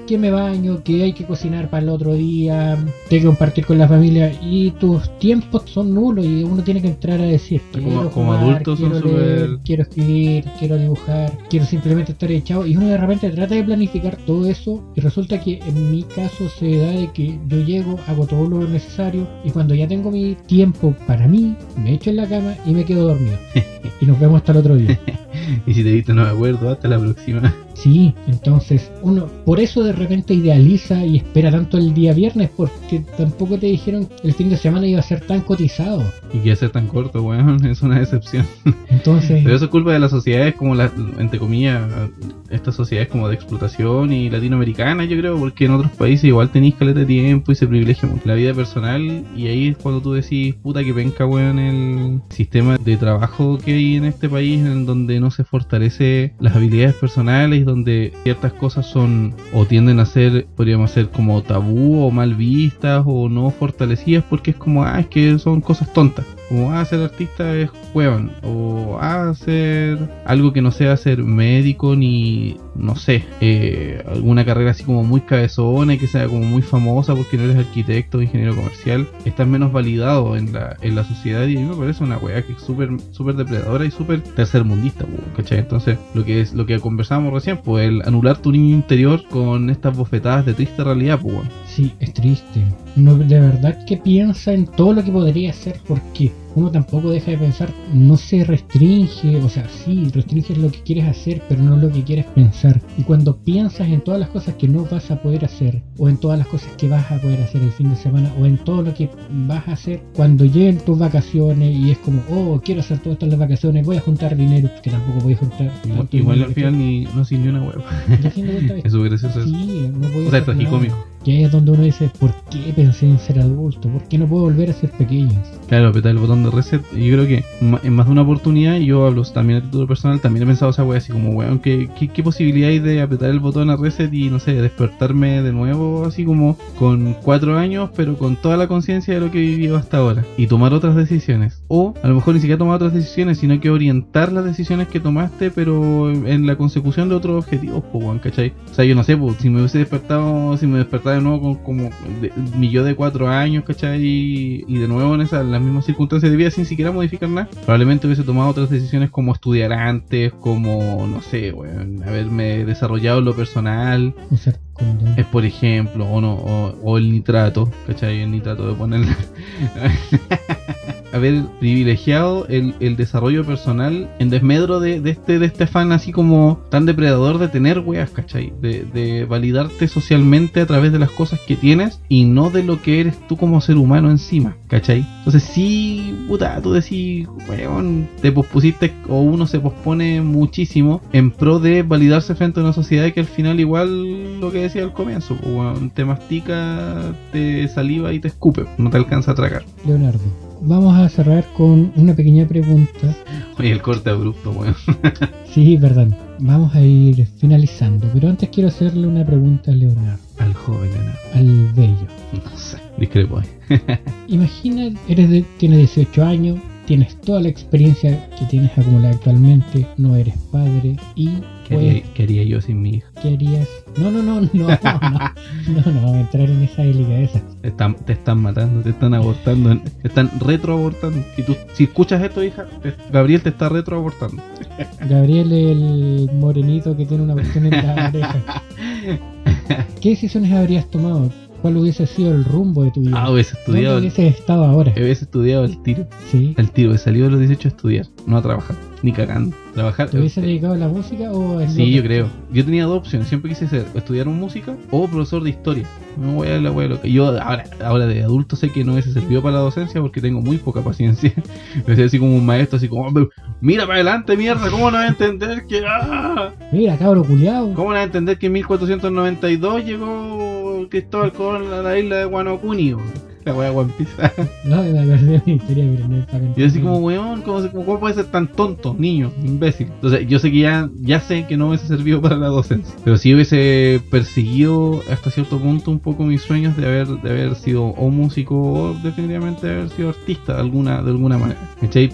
Que me baño, que hay que cocinar para el otro día, tengo que compartir con la familia y tus tiempos son nulos y uno tiene que entrar a decir, Como- quiero como jugar, adultos son quiero leer, quiero escribir, quiero dibujar, quiero simplemente estar echado y uno de repente trata de planificar todo eso y resulta que en mi caso se da de que yo llego, hago todo lo necesario y cuando ya tengo mi tiempo para mí, me echo en la cama y me quedo dormido. *laughs* y nos vemos hasta el otro día. *laughs* y si te viste no me acuerdo, hasta la próxima. Sí, entonces uno por eso de repente idealiza y espera tanto el día viernes porque tampoco te dijeron que el fin de semana iba a ser tan cotizado. Y que ser tan corto, weón, *laughs* es una decepción. Entonces, Pero eso es culpa de las sociedades como las, entre comillas, estas sociedades como de explotación y latinoamericanas, yo creo, porque en otros países igual tenéis caleta de tiempo y se privilegia mucho la vida personal y ahí es cuando tú decís, puta que penca, weón, el sistema de trabajo que hay en este país en donde no se fortalece las habilidades personales, donde ciertas cosas son o tienden a ser, podríamos ser como tabú o mal vistas o no fortalecidas porque es como, ah, es que son cosas tontas. Como, ah, ser artista es hueón. O, ah, ser algo que no sea ser médico ni, no sé, eh, alguna carrera así como muy cabezona y que sea como muy famosa porque no eres arquitecto o ingeniero comercial. Estás menos validado en la, en la sociedad y a mí me parece una weá que es súper súper depredadora y súper tercermundista, ¿cachai? Entonces, lo que es lo que conversábamos recién, pues el anular tu niño interior con estas bofetadas de triste realidad, pues. Sí, es triste. Uno de verdad que piensa en todo lo que podría hacer porque uno tampoco deja de pensar, no se restringe, o sea, sí, restringes lo que quieres hacer, pero no lo que quieres pensar. Y cuando piensas en todas las cosas que no vas a poder hacer, o en todas las cosas que vas a poder hacer el fin de semana, o en todo lo que vas a hacer cuando lleguen tus vacaciones, y es como, oh, quiero hacer todo esto en las vacaciones, voy a juntar dinero, que tampoco voy a juntar. Igual, igual al final ni, no sin ni una Es gracioso *laughs* eso. Sí, no voy a O sea, es tragicómico. Y ahí es donde uno dice, ¿por qué pensé en ser adulto? ¿Por qué no puedo volver a ser pequeño? Claro, apretar el botón de reset. Y yo creo que en más de una oportunidad, yo hablo también a título personal, también he pensado esa wea así como, weón, ¿qué, qué, qué posibilidad hay de apretar el botón a reset y, no sé, despertarme de nuevo, así como con cuatro años, pero con toda la conciencia de lo que he vivido hasta ahora? Y tomar otras decisiones. O a lo mejor ni siquiera tomar otras decisiones, sino que orientar las decisiones que tomaste, pero en la consecución de otros objetivos, pues, weón, ¿cachai? O sea, yo no sé, pues, si me hubiese despertado, si me de nuevo con, como de- mi yo de cuatro años, ¿cachai? Y, y de nuevo en esas las mismas circunstancias de vida sin siquiera modificar nada, probablemente hubiese tomado otras decisiones como estudiar antes, como, no sé, weón, haberme desarrollado en lo personal. Es por ejemplo, o, no, o, o el nitrato, ¿cachai? El nitrato de poner. *laughs* haber privilegiado el, el desarrollo personal en desmedro de, de este de este fan así como tan depredador de tener weas, ¿cachai? De, de validarte socialmente a través de las cosas que tienes y no de lo que eres tú como ser humano encima, ¿cachai? Entonces sí, puta, tú decís, weón, te pospusiste o uno se pospone muchísimo en pro de validarse frente a una sociedad que al final igual lo que decía al comienzo, pues, weón, te mastica, te saliva y te escupe, no te alcanza a tragar. Leonardo, vamos a cerrar con una pequeña pregunta. Oye, el corte abrupto, weón. *laughs* Sí, perdón. Vamos a ir finalizando, pero antes quiero hacerle una pregunta a Leonardo, Al joven, Leonardo. al bello. No sé, discrepo ahí. *laughs* Imagina, eres de, tienes 18 años, tienes toda la experiencia que tienes acumulada actualmente, no eres padre y ¿Qué pues, haría, qué haría yo sin mi hija? ¿qué harías? No, no, no, no, no, no, *laughs* no, no vamos a entrar en esa delicadeza. Te están, te están matando, te están abortando, te están retroabortando. Si, tú, si escuchas esto, hija, te- Gabriel te está retroabortando. Gabriel, el morenito que tiene una cuestión en la *laughs* oreja. ¿Qué decisiones habrías tomado? ¿Cuál hubiese sido el rumbo de tu vida? Ah, hubiese ¿Dónde estudiado, el- hubieses estado ahora? hubiese estudiado el tiro. Sí. El tiro, he salido a los 18 a estudiar, no a trabajar, ni cagando. Trabajar. ¿Te hubiese dedicado a la música o Sí, yo creo. Yo tenía dos opciones. Siempre quise ser estudiar música o profesor de historia. No voy a la wea loca. Yo ahora, ahora de adulto sé que no hubiese servido para la docencia porque tengo muy poca paciencia. Me decía así como un maestro, así como, "Hombre, mira para adelante, mierda, ¿cómo no vas a entender que... ah? Mira, cabro culiao. ¿Cómo no vas a entender que en 1492 llegó Cristóbal Colón a la isla de Guanocuni? La wea One Piece. *laughs* No, me acordé de mi historia, pero no yo así como, weón, ¿cómo, se- cómo puede ser tan tonto, niño, imbécil? Entonces, yo sé que ya, ya sé que no hubiese servido para la docencia. Pero sí hubiese perseguido hasta cierto punto un poco mis sueños de haber, de haber sido o músico o definitivamente de haber sido artista de alguna, de alguna manera.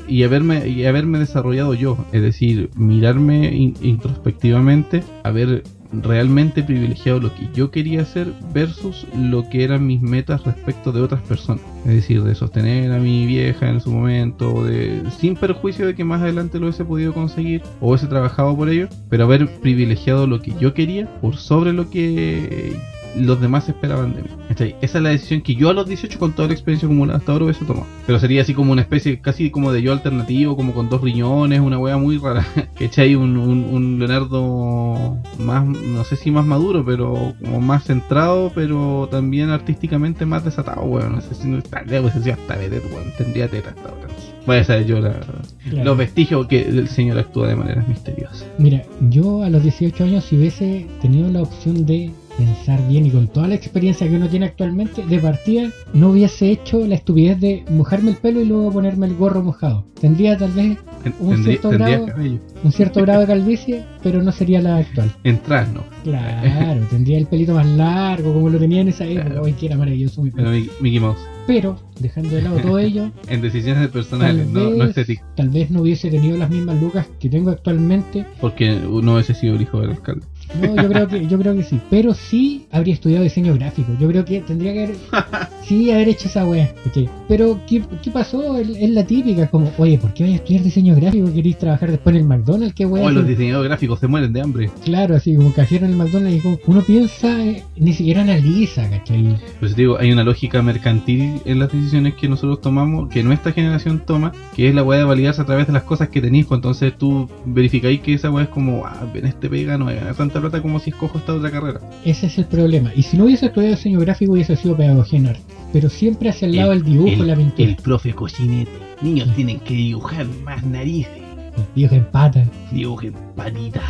Y haberme, y haberme desarrollado yo. Es decir, mirarme in- introspectivamente, haber realmente privilegiado lo que yo quería hacer versus lo que eran mis metas respecto de otras personas. Es decir, de sostener a mi vieja en su momento, de, sin perjuicio de que más adelante lo hubiese podido conseguir o hubiese trabajado por ello, pero haber privilegiado lo que yo quería por sobre lo que los demás esperaban de mí. ¿cachai? Esa es la decisión que yo a los 18 con toda la experiencia acumulada hasta ahora hubiese tomado. Pero sería así como una especie casi como de yo alternativo, como con dos riñones, una wea muy rara. *laughs* ¿Cachai? Un, un, un Leonardo más, no sé si más maduro, pero como más centrado, pero también artísticamente más desatado, weón. No sé si no vez hubiese sido hasta vedette, weón. Tendría teta hasta ahora. Voy a saber yo la- Claro. los vestigios que el señor actúa de maneras misteriosas. Mira, yo a los 18 años, si hubiese tenido la opción de pensar bien y con toda la experiencia que uno tiene actualmente, de partida no hubiese hecho la estupidez de mojarme el pelo y luego ponerme el gorro mojado. Tendría tal vez Un tendría, cierto tendría grado. un cierto grado de calvicie, pero no sería la actual. Entrar, no. Claro, *laughs* tendría el pelito más largo como lo tenía en esa época. Claro. Hoy que era maravilloso mi Pero pelo. Mickey Mickey Mouse. Pero, dejando de lado todo ello, *laughs* En decisiones personales, no, vez, no estéticas. tal vez no hubiese tenido las mismas lucas que tengo actualmente Porque no hubiese sido el hijo del alcalde. No, yo creo que, yo creo que sí. Pero sí habría estudiado diseño gráfico. Yo creo que tendría que haber, *laughs* sí haber hecho esa. ¿cachai? Pero, ¿qué, qué pasó? Es la típica, como, oye, ¿por qué vais a estudiar diseño gráfico? ¿Queréis trabajar después en el McDonald's? ¿Qué wea? Oh, los diseñadores gráficos se mueren de hambre. Claro, así como cajero en el McDonald's y como, uno piensa, eh, ni siquiera analiza, ¿cachai? Pues te digo, hay una lógica mercantil en las decisiones que nosotros tomamos, que nuestra generación toma, que es la weá de validarse a través de las cosas que tenéis. pues entonces tú verificáis que esa weá es como, ah, en este pega no voy a ganar tanta plata como si escojo esta otra carrera. Ese es el problema. Y si no hubiese estudiado diseño gráfico, hubiese sido pedagogía en arte. Pero siempre hacia el lado del dibujo, la pintura. el profe cocinete. Niños tienen que dibujar más narices. El viejo en pata, Dibujen patitas.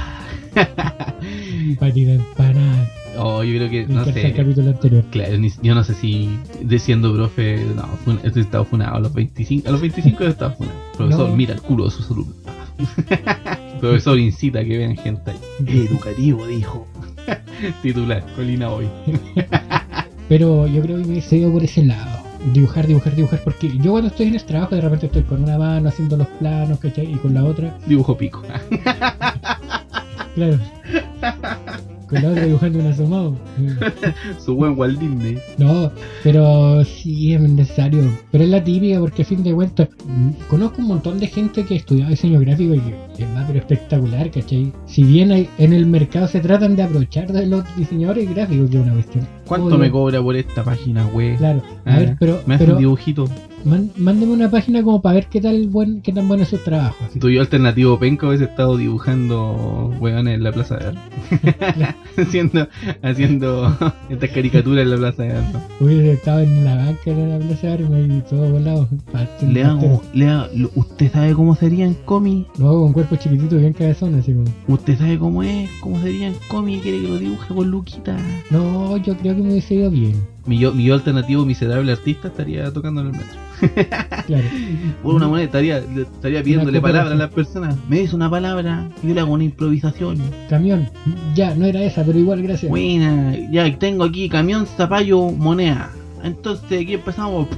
patita empanada. oh, yo creo que, no sé. el capítulo anterior. Claro, ni- yo no sé si de siendo profe, no, fue, estoy estado funado a los 25, a los 25 he estado funado. Profesor, No. mira el culo de sus alumnos. Profesor incita a que vean gente ahí. Educativo, dijo. *laughs* Titular, Colina hoy. Pero yo creo que me hubiese ido por ese lado. Dibujar, dibujar, dibujar. Porque yo cuando estoy en el trabajo, de repente estoy con una mano haciendo los planos, ¿cachai? Y con la otra, Dibujo pico. claro. Con la otra dibujando un asomado. *laughs* Su buen Walt Disney. No, pero sí es necesario. Pero es la típica porque a fin de cuentas conozco un montón de gente que estudia diseño gráfico y que es más pero espectacular, ¿cachai? Si bien hay- en el mercado se tratan de aprovechar de los diseñadores gráficos, que es una cuestión. ¿Cuánto me cobra por esta página, güey? Claro, a Ah, ver, pero, Me hace pero un dibujito. man- mándeme una página como para ver qué tal buen, qué tan bueno es su trabajo. así. Tu yo alternativo penca hubiese estado dibujando weones en la plaza de Armas. *laughs* haciendo, haciendo *laughs* estas caricaturas en la plaza de Armas. Hubiese estado en la banca de la plaza de armas y todo volado. Le hago, le hago, ¿usted sabe cómo serían cómic? Lo hago con cuerpo chiquitito, bien cabezón, así como. ¿Usted sabe cómo es? ¿Cómo serían cómic? ¿Quiere que lo dibuje con Luquita? No, yo creo que bien. Mi yo, mi yo alternativo miserable artista estaría tocando en el metro. Claro. Por una moneda estaría, estaría pidiéndole palabras a las personas. Me dice una palabra y yo le hago una improvisación. Camión. Ya, no era esa, pero igual gracias. Buena, ya tengo aquí camión, zapallo, moneda. Entonces aquí empezamos.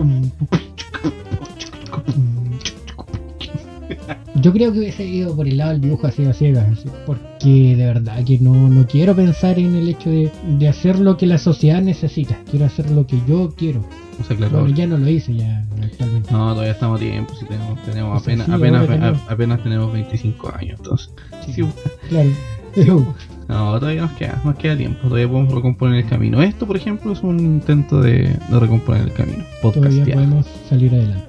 Yo creo que hubiese ido por el lado del dibujo así a ciegas, porque de verdad que no, no quiero pensar en el hecho de, de hacer lo que la sociedad necesita. Quiero hacer lo que yo quiero. O sea, claro. Bueno, ya no lo hice ya actualmente. No, todavía estamos a tiempo. Si tenemos, tenemos O sea, apenas, sí, apenas, tenemos. apenas tenemos 25 años. Entonces, sí, Claro. Pero, *laughs* no, todavía nos queda, nos queda tiempo. Todavía podemos recomponer el camino. Esto, por ejemplo, es un intento de, de recomponer el camino. todavía podemos salir adelante.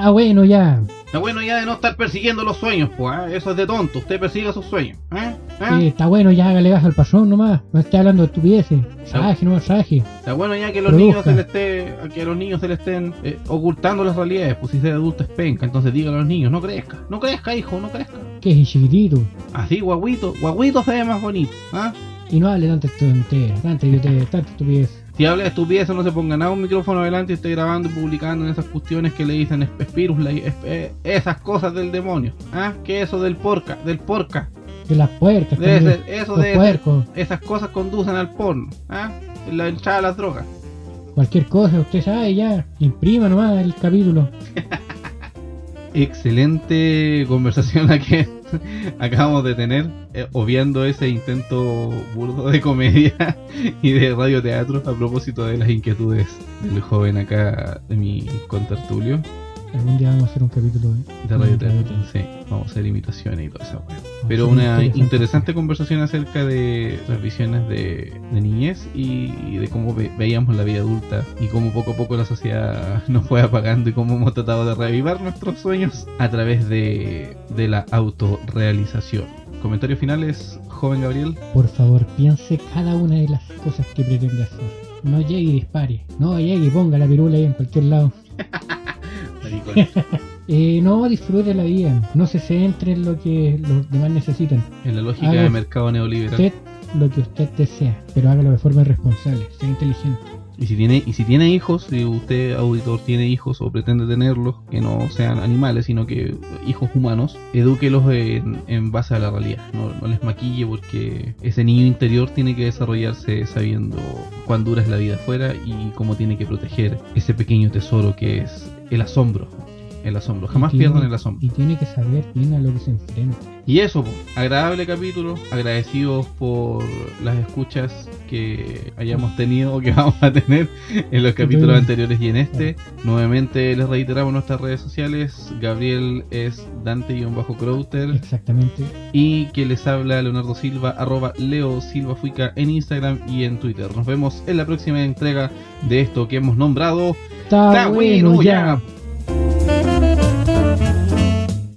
Está bueno ya. Está bueno ya de no estar persiguiendo los sueños, pues. ¿eh? Eso es de tonto. Usted persiga sus sueños. ¿eh? ¿eh? Sí, está bueno ya, hágale gasto al patrón nomás. No esté hablando de estupideces. Saje, no saje. Está bueno ya que los Produzca. niños se le esté, que a los niños se le estén eh, ocultando las realidades, pues si ser adulto es penca, entonces dígale a los niños, no crezca, no crezca hijo, no crezca. Que es chiquitito. Así guaguito, guaguito se ve más bonito, ¿ah? Y no hable tanta tontería, tanta tanta estupidez. Si habla de estupidez, no se ponga nada un micrófono adelante y esté grabando y publicando en esas cuestiones que le dicen es- Spirus, la- es- eh, esas cosas del demonio, ¿ah? Que eso del porca, del porca, De las puercas, de ese- eso de puercos. esas cosas conducen al porno, ¿ah? La hinchada de las drogas. Cualquier cosa, usted sabe ya. Imprima nomás el capítulo. *laughs* Excelente conversación la que *laughs* acabamos de tener, eh, obviando ese intento burdo de comedia *laughs* y de radioteatro a propósito de las inquietudes del joven acá de mi contertulio Algún día vamos a hacer un capítulo de, de radioteatro. radioteatro. Sí, vamos a hacer imitaciones y toda esa wea. Vamos Pero una interesante conversación acerca de las visiones de, de niñez y, y de cómo ve- veíamos la vida adulta y cómo poco a poco la sociedad *laughs* nos fue apagando y cómo hemos tratado de reavivar nuestros sueños a través de, de la autorrealización. Comentarios finales, joven Gabriel. Por favor, piense cada una de las cosas que pretende hacer. No llegue y dispare. No llegue y ponga la pirula ahí en cualquier lado. *laughs* *laughs* Eh, no disfrute la vida. No se centre en lo que los demás necesitan. En la lógica Haga de mercado neoliberal. Usted lo que usted desea, pero hágalo de forma responsable. Sea inteligente. Y si tiene, y si tiene hijos, si usted auditor tiene hijos o pretende tenerlos, que no sean animales, sino que hijos humanos, edúquelos en, en base a la realidad. No, no les maquille porque ese niño interior tiene que desarrollarse sabiendo cuán dura es la vida afuera y cómo tiene que proteger ese pequeño tesoro que es el asombro. El asombro. Jamás tiene- pierdan el asombro. Y tiene que saber bien a lo que se enfrenta. Y eso, agradable capítulo, agradecidos por las escuchas que hayamos tenido o que *laughs* vamos a tener en los capítulos anteriores y en este. Nuevamente les reiteramos nuestras redes sociales, Gabriel es Dante-Crowter Exactamente. y que les habla Leonardo Silva, arroba Leo Silva Fuica en Instagram y en Twitter. Nos vemos en la próxima entrega de esto que hemos nombrado Está bueno ya.